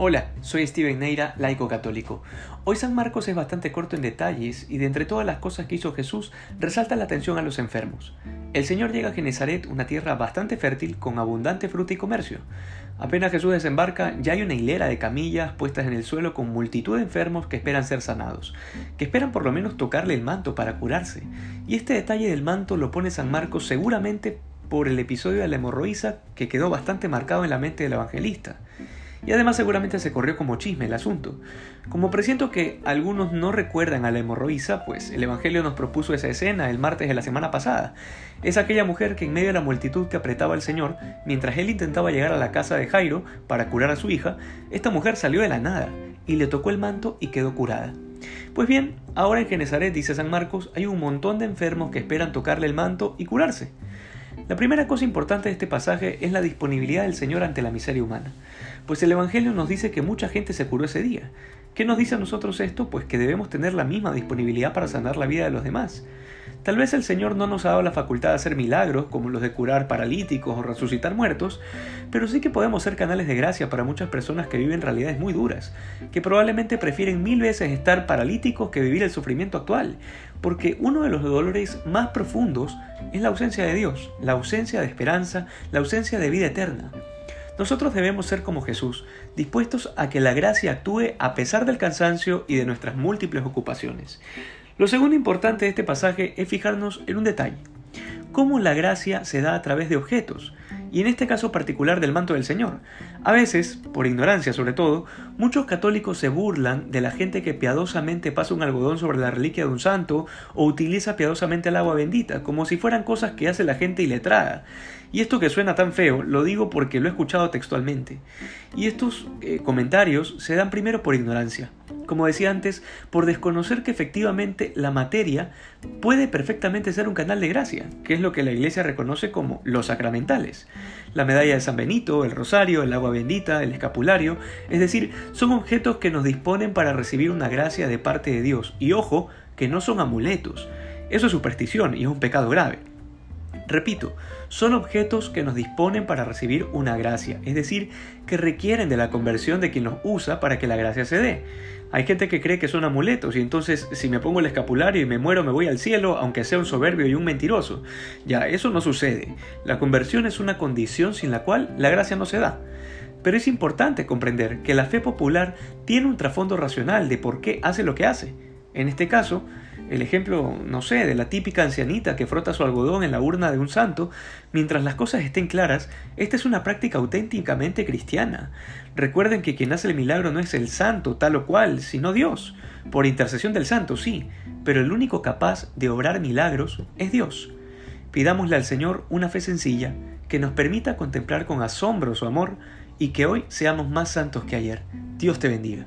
Hola, soy Steven Neira, laico católico. Hoy San Marcos es bastante corto en detalles y de entre todas las cosas que hizo Jesús resalta la atención a los enfermos. El Señor llega a Genezaret, una tierra bastante fértil con abundante fruta y comercio. Apenas Jesús desembarca, ya hay una hilera de camillas puestas en el suelo con multitud de enfermos que esperan ser sanados, que esperan por lo menos tocarle el manto para curarse. Y este detalle del manto lo pone San Marcos seguramente por el episodio de la hemorroísa que quedó bastante marcado en la mente del evangelista. Y además seguramente se corrió como chisme el asunto. Como presiento que algunos no recuerdan a la hemorroísa, pues el Evangelio nos propuso esa escena el martes de la semana pasada. Es aquella mujer que en medio de la multitud que apretaba al Señor, mientras él intentaba llegar a la casa de Jairo para curar a su hija, esta mujer salió de la nada y le tocó el manto y quedó curada. Pues bien, ahora en Genezaret, dice San Marcos, hay un montón de enfermos que esperan tocarle el manto y curarse. La primera cosa importante de este pasaje es la disponibilidad del Señor ante la miseria humana, pues el Evangelio nos dice que mucha gente se curó ese día. ¿Qué nos dice a nosotros esto? Pues que debemos tener la misma disponibilidad para sanar la vida de los demás. Tal vez el Señor no nos ha dado la facultad de hacer milagros, como los de curar paralíticos o resucitar muertos, pero sí que podemos ser canales de gracia para muchas personas que viven realidades muy duras, que probablemente prefieren mil veces estar paralíticos que vivir el sufrimiento actual, porque uno de los dolores más profundos es la ausencia de Dios, la ausencia de esperanza, la ausencia de vida eterna. Nosotros debemos ser como Jesús, dispuestos a que la gracia actúe a pesar del cansancio y de nuestras múltiples ocupaciones. Lo segundo importante de este pasaje es fijarnos en un detalle, cómo la gracia se da a través de objetos, y en este caso particular del manto del Señor. A veces, por ignorancia sobre todo, muchos católicos se burlan de la gente que piadosamente pasa un algodón sobre la reliquia de un santo o utiliza piadosamente el agua bendita, como si fueran cosas que hace la gente iletrada. Y esto que suena tan feo, lo digo porque lo he escuchado textualmente. Y estos eh, comentarios se dan primero por ignorancia como decía antes, por desconocer que efectivamente la materia puede perfectamente ser un canal de gracia, que es lo que la Iglesia reconoce como los sacramentales. La medalla de San Benito, el rosario, el agua bendita, el escapulario, es decir, son objetos que nos disponen para recibir una gracia de parte de Dios. Y ojo, que no son amuletos. Eso es superstición y es un pecado grave. Repito, son objetos que nos disponen para recibir una gracia, es decir, que requieren de la conversión de quien los usa para que la gracia se dé. Hay gente que cree que son amuletos y entonces si me pongo el escapulario y me muero me voy al cielo aunque sea un soberbio y un mentiroso. Ya, eso no sucede. La conversión es una condición sin la cual la gracia no se da. Pero es importante comprender que la fe popular tiene un trasfondo racional de por qué hace lo que hace. En este caso, el ejemplo, no sé, de la típica ancianita que frota su algodón en la urna de un santo, mientras las cosas estén claras, esta es una práctica auténticamente cristiana. Recuerden que quien hace el milagro no es el santo tal o cual, sino Dios. Por intercesión del santo, sí, pero el único capaz de obrar milagros es Dios. Pidámosle al Señor una fe sencilla que nos permita contemplar con asombro su amor y que hoy seamos más santos que ayer. Dios te bendiga.